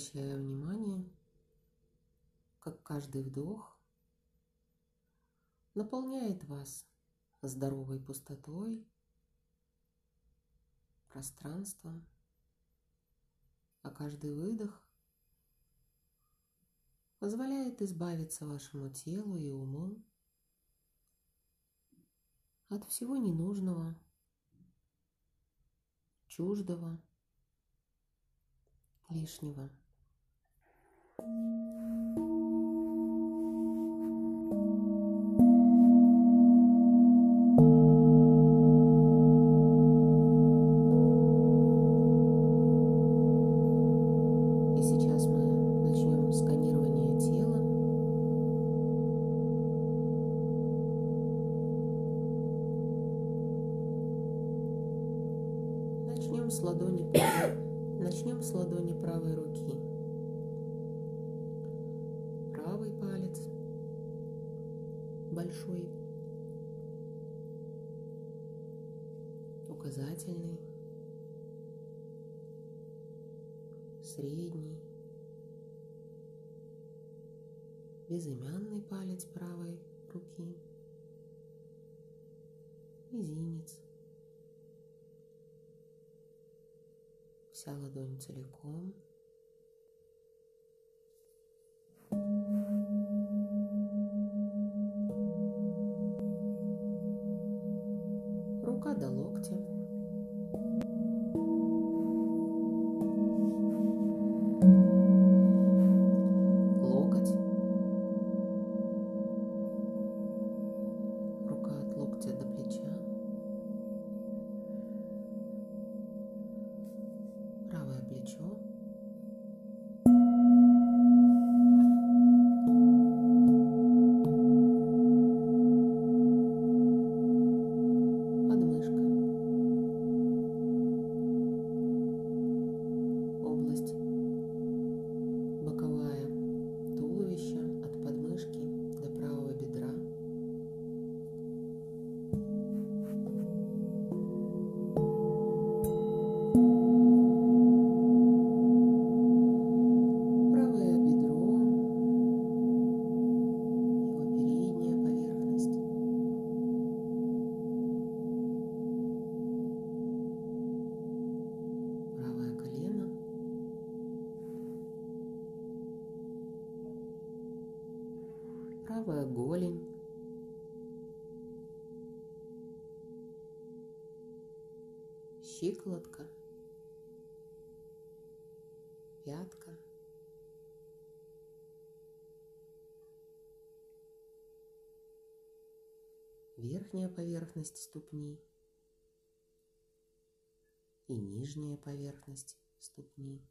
Обращая внимание, как каждый вдох наполняет вас здоровой пустотой, пространством, а каждый выдох позволяет избавиться вашему телу и уму от всего ненужного, чуждого, лишнего. Thank you. Средний, безымянный палец правой руки, мизинец, вся ладонь целиком. Поверхность ступни и нижняя поверхность ступни.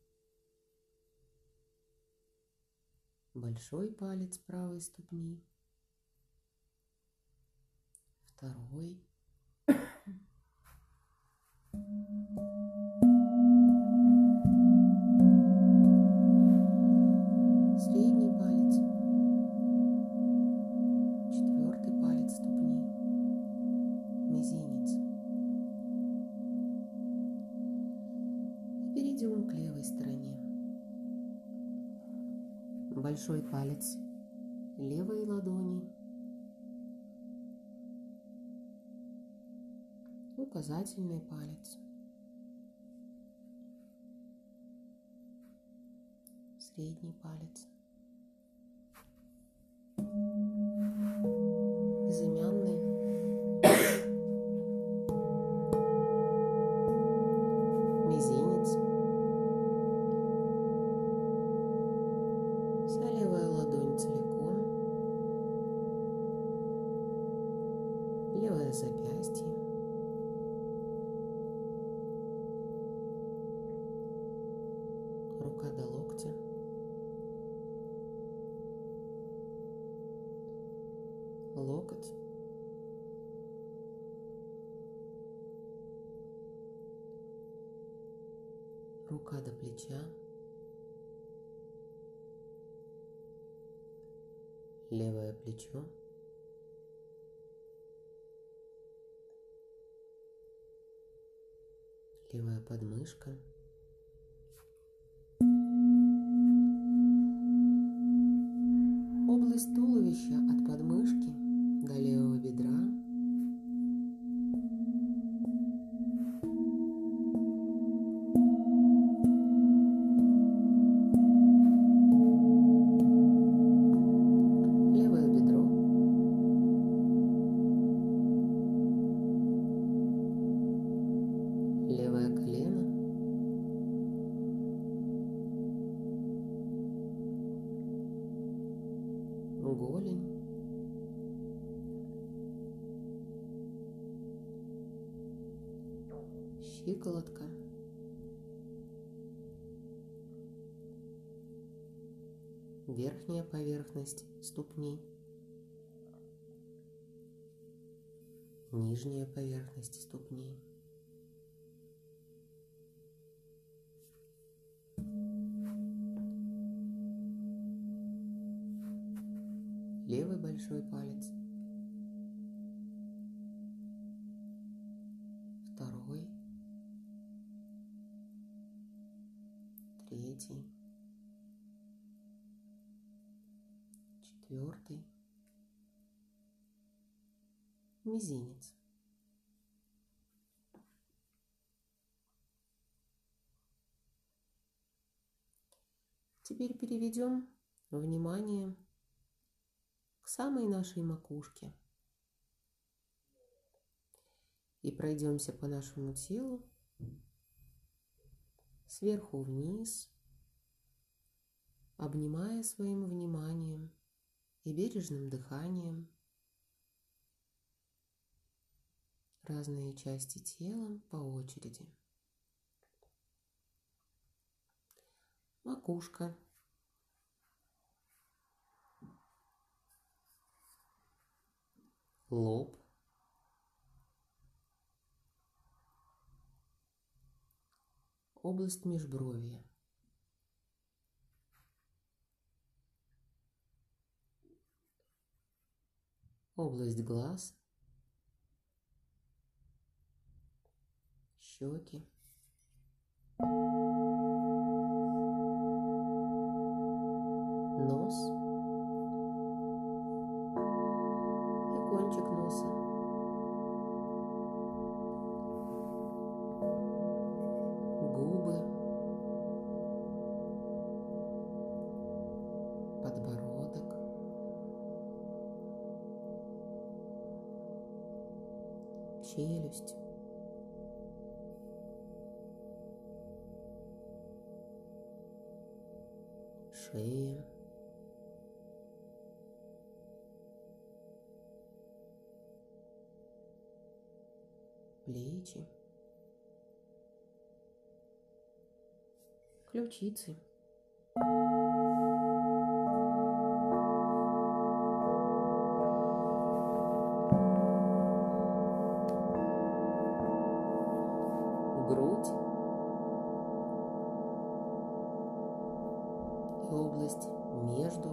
Большой палец правой ступни, второй, средний Большой палец левой ладони, указательный палец, средний палец, левое запястье, рука до локтя, локоть, рука до плеча, левое плечо, подмышка, верхняя поверхность ступни, нижняя поверхность ступни. Левый большой палец. Мизинец. Теперь переведем внимание к самой нашей макушке и пройдемся по нашему телу сверху вниз, обнимая своим вниманием и бережным дыханием разные части тела по очереди. Макушка. Лоб. Область межбровья. Область глаз. Щеки. Ключицы. Грудь. И область между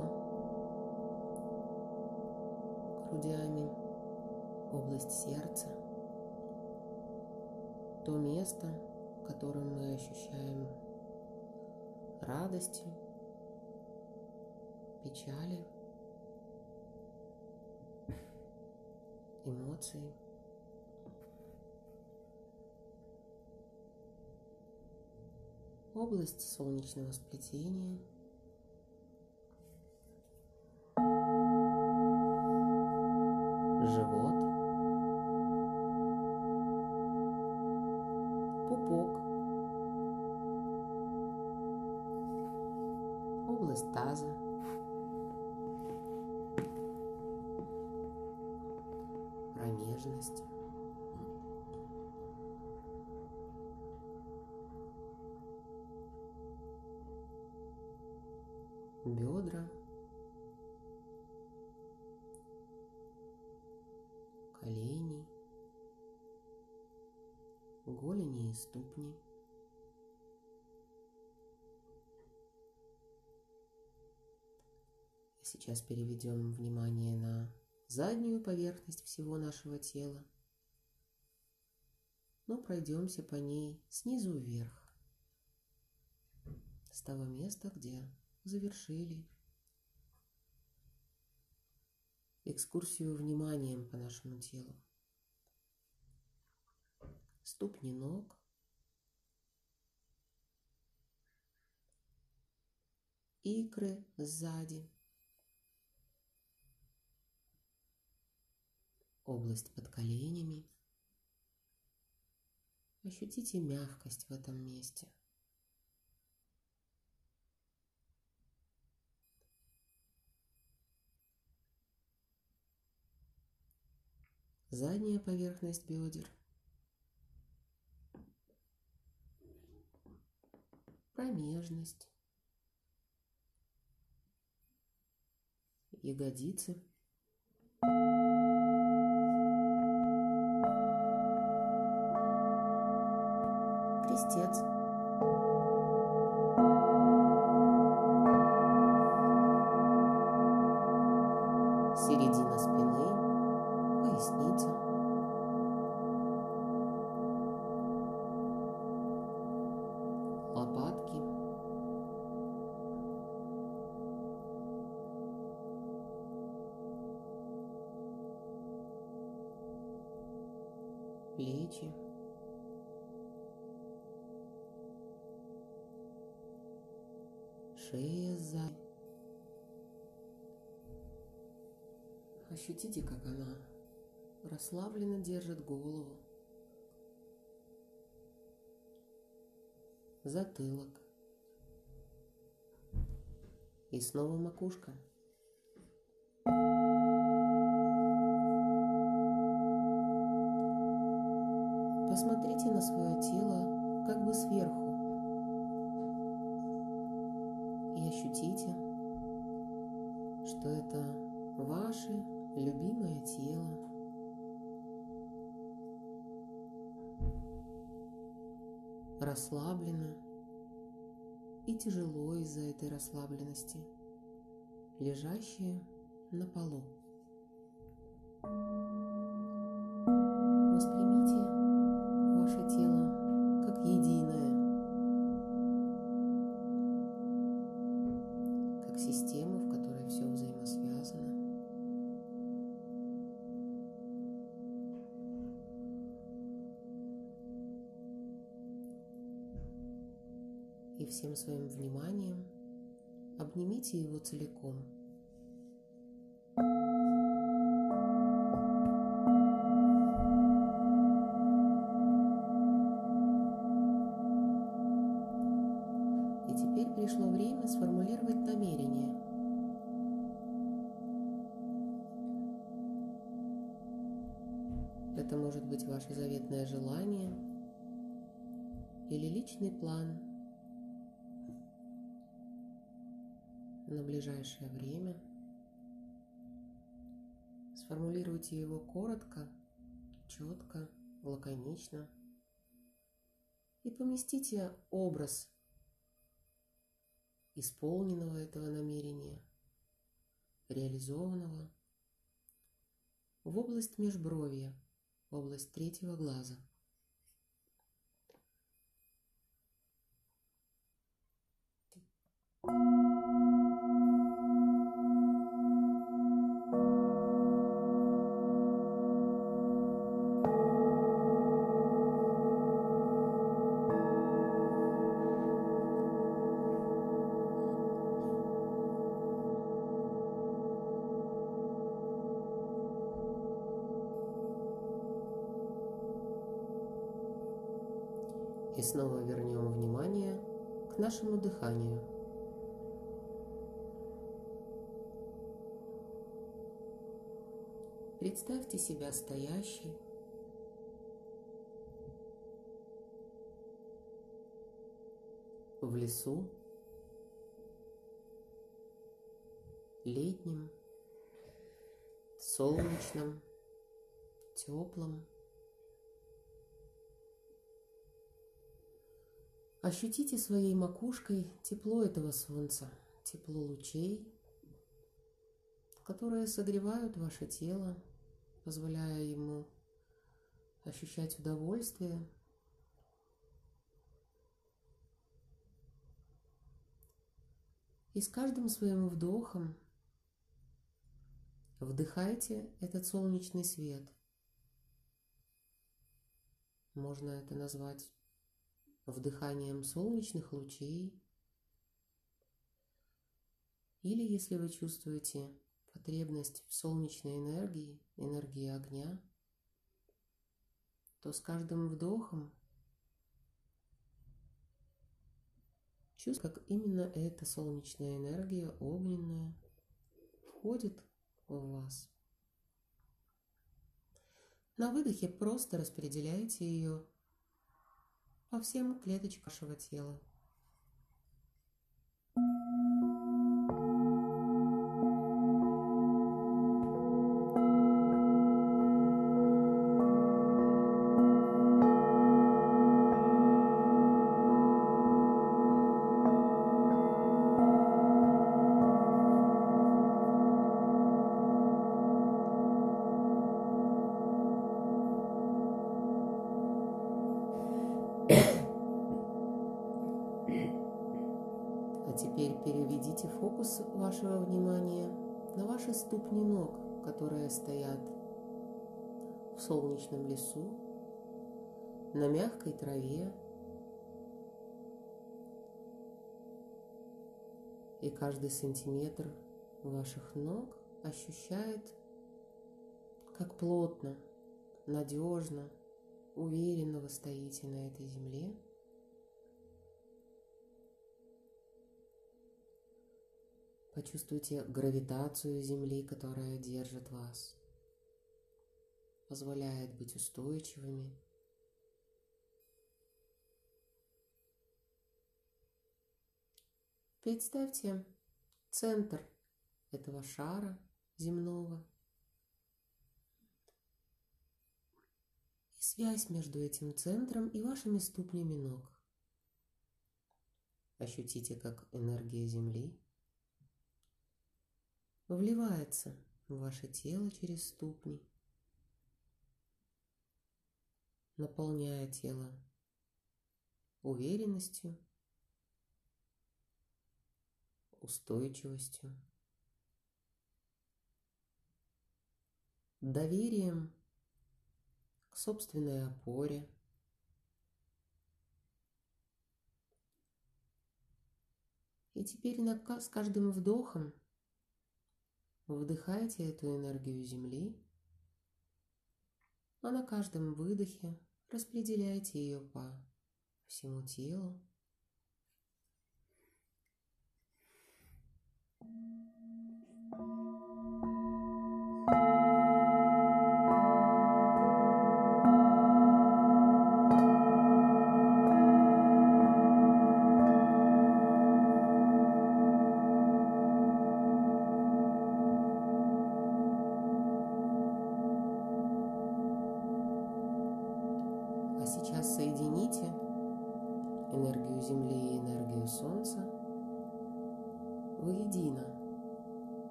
грудями, область сердца, то место, в котором мы ощущаем радости, печали, эмоции. Область солнечного сплетения. Промежность. бедра, колени, голени и ступни. Сейчас переведем внимание на заднюю поверхность всего нашего тела. Но пройдемся по ней снизу вверх. С того места, где завершили экскурсию вниманием по нашему телу. Ступни ног, икры сзади, область под коленями. Ощутите мягкость в этом месте. Задняя поверхность бедер. Промежность. Ягодицы. Крестец. Середина спины, поясница. Лопатки. Плечи. Сзади. Ощутите, как она расслабленно держит голову. Затылок. И снова макушка. Посмотрите на свое тело как бы сверху. Ощутите, что это ваше любимое тело. Расслаблено и тяжело из-за этой расслабленности, лежащее на полу. Всем своим вниманием обнимите его целиком. И поместите образ исполненного этого намерения, реализованного в область межбровья, в область третьего глаза – И снова вернем внимание к нашему дыханию. Представьте себя стоящей в лесу, летнем, солнечном, теплом. Ощутите своей макушкой тепло этого солнца, тепло лучей, которые согревают ваше тело, позволяя ему ощущать удовольствие. И с каждым своим вдохом вдыхайте этот солнечный свет. Можно это назвать вдыханием солнечных лучей. Или если вы чувствуете потребность в солнечной энергии, энергии огня, то с каждым вдохом чувствуйте, как именно эта солнечная энергия, огненная, входит в вас. На выдохе просто распределяйте ее по всем клеточкам вашего тела. Ступни ног, которые стоят в солнечном лесу, на мягкой траве. И каждый сантиметр ваших ног ощущает, как плотно, надежно, уверенно вы стоите на этой земле – Почувствуйте гравитацию Земли, которая держит вас, позволяет быть устойчивыми. Представьте центр этого шара земного и связь между этим центром и вашими ступнями ног. Ощутите, как энергия Земли вливается в ваше тело через ступни, наполняя тело уверенностью, устойчивостью, доверием к собственной опоре. И теперь с каждым вдохом Вдыхайте эту энергию Земли, а на каждом выдохе распределяйте ее по всему телу.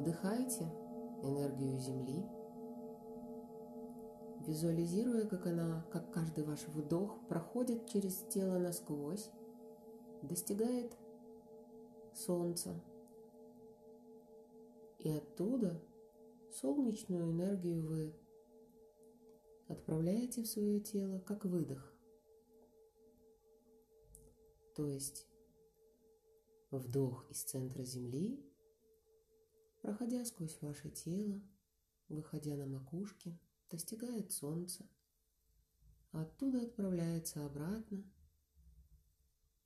Вдыхайте энергию Земли, визуализируя, как она, как каждый ваш вдох проходит через тело насквозь, достигает Солнца. И оттуда солнечную энергию вы отправляете в свое тело как выдох. То есть вдох из центра Земли проходя сквозь ваше тело, выходя на макушке, достигает солнца, а оттуда отправляется обратно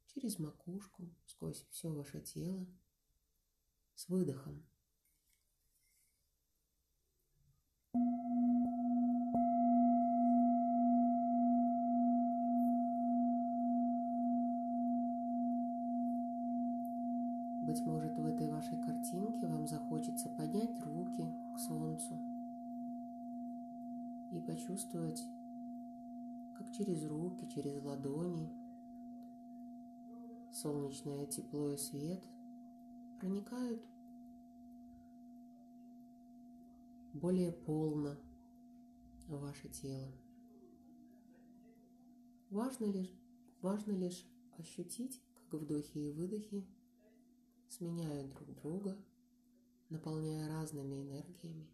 через макушку, сквозь все ваше тело, с выдохом. Быть может, в этой вашей картинке вам захочется поднять руки к солнцу и почувствовать, как через руки, через ладони солнечное тепло и свет проникают более полно ваше тело. Важно лишь, важно лишь ощутить, как вдохи и выдохи сменяют друг друга, наполняя разными энергиями.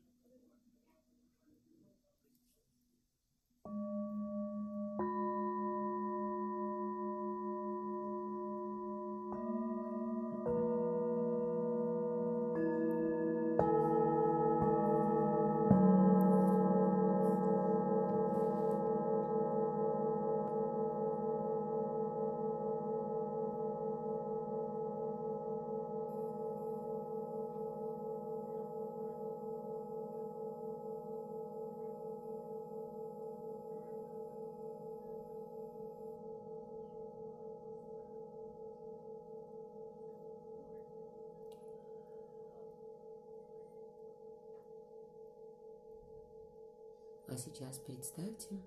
Сейчас представьте,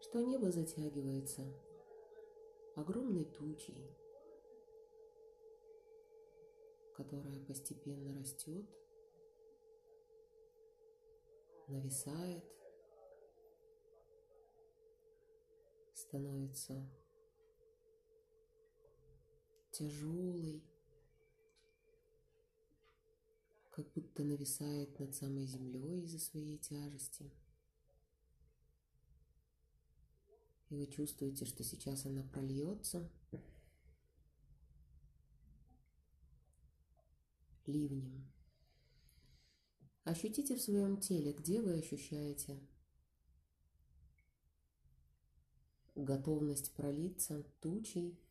что небо затягивается огромной тучей, которая постепенно растет, нависает, становится тяжелой, как будто нависает над самой землей из-за своей тяжести. И вы чувствуете, что сейчас она прольется ливнем. Ощутите в своем теле, где вы ощущаете готовность пролиться тучей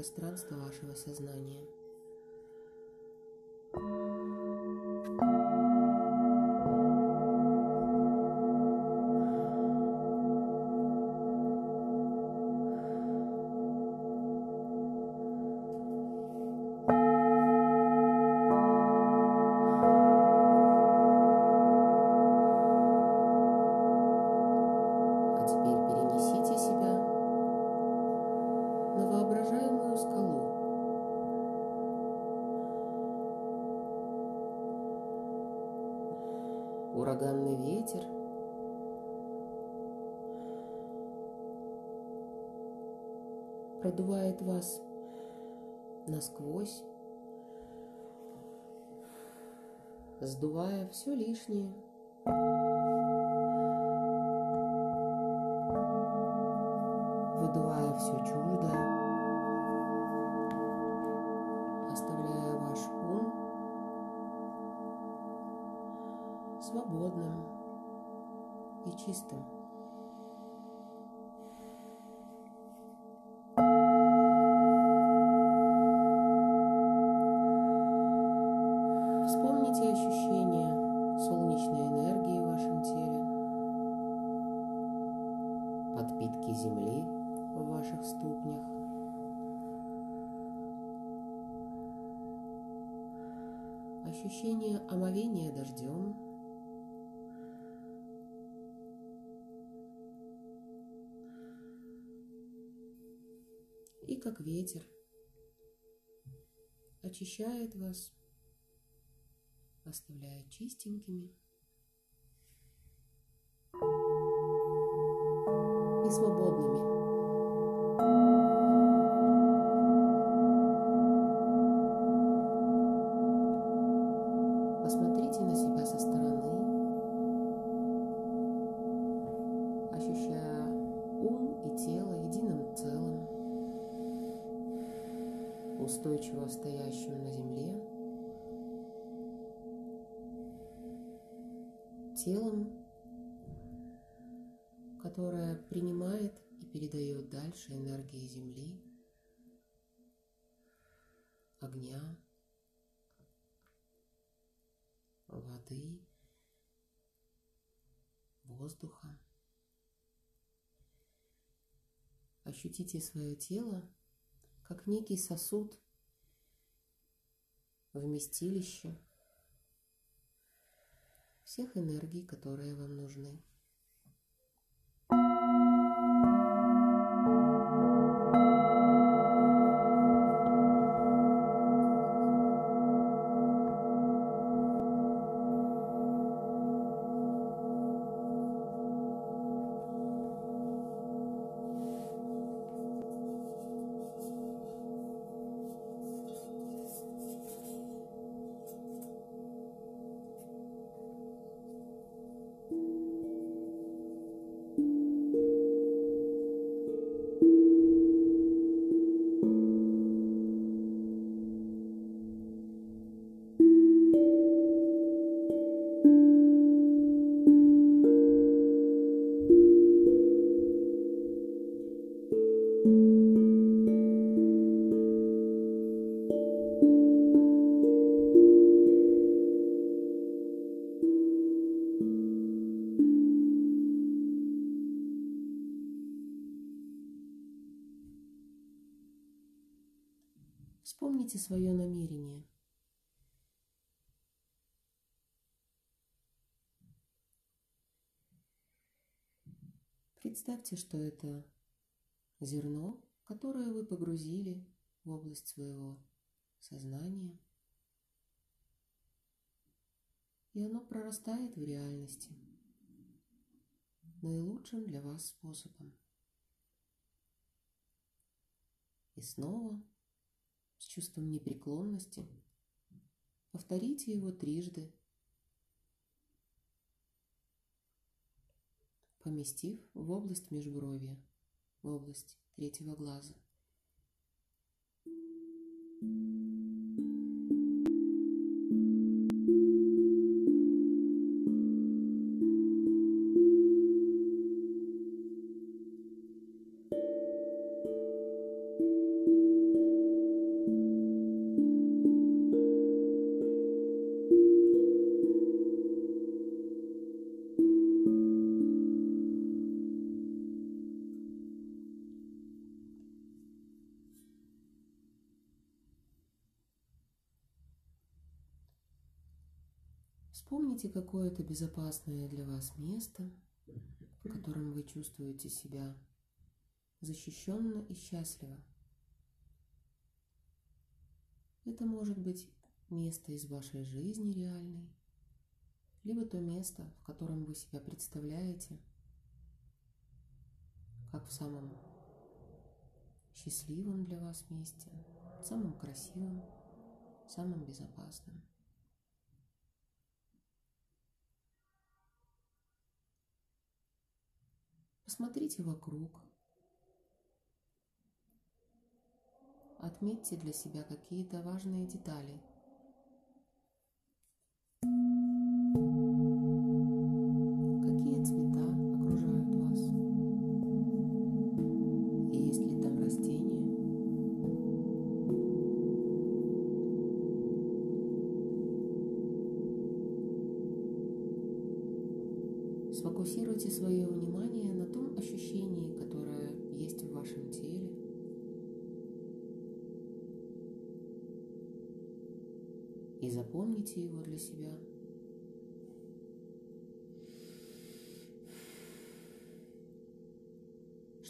пространство вашего сознания – сдувая все лишнее. Выдувая все чуждое. свободным и чистым. Очищает вас, оставляя чистенькими и свободными. Посмотрите на себя со стороны, устойчиво стоящим на земле. телом, которое принимает и передает дальше энергии Земли, огня, воды, воздуха. Ощутите свое тело как некий сосуд, вместилище всех энергий, которые вам нужны. Представьте, что это зерно, которое вы погрузили в область своего сознания, и оно прорастает в реальности наилучшим для вас способом. И снова с чувством непреклонности. Повторите его трижды, поместив в область межбровья, в область третьего глаза. Вспомните какое-то безопасное для вас место, в котором вы чувствуете себя защищенно и счастливо. Это может быть место из вашей жизни реальной, либо то место, в котором вы себя представляете, как в самом счастливом для вас месте, самом красивом, самом безопасном. Посмотрите вокруг. Отметьте для себя какие-то важные детали.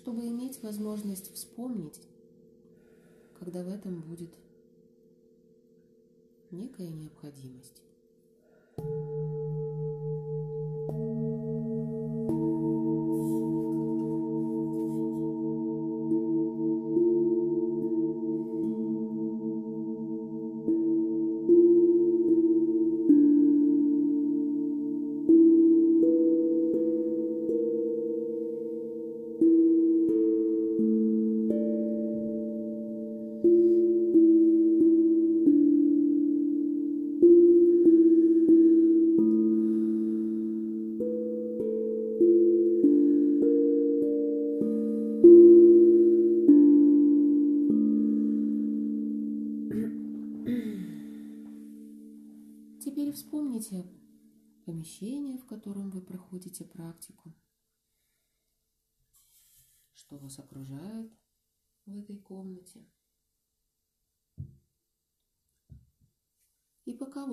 Чтобы иметь возможность вспомнить, когда в этом будет некая необходимость.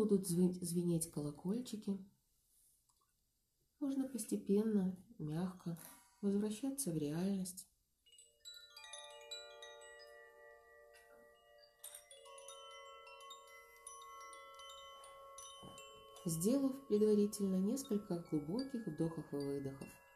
Будут звенеть колокольчики, можно постепенно, мягко возвращаться в реальность. Сделав предварительно несколько глубоких вдохов и выдохов –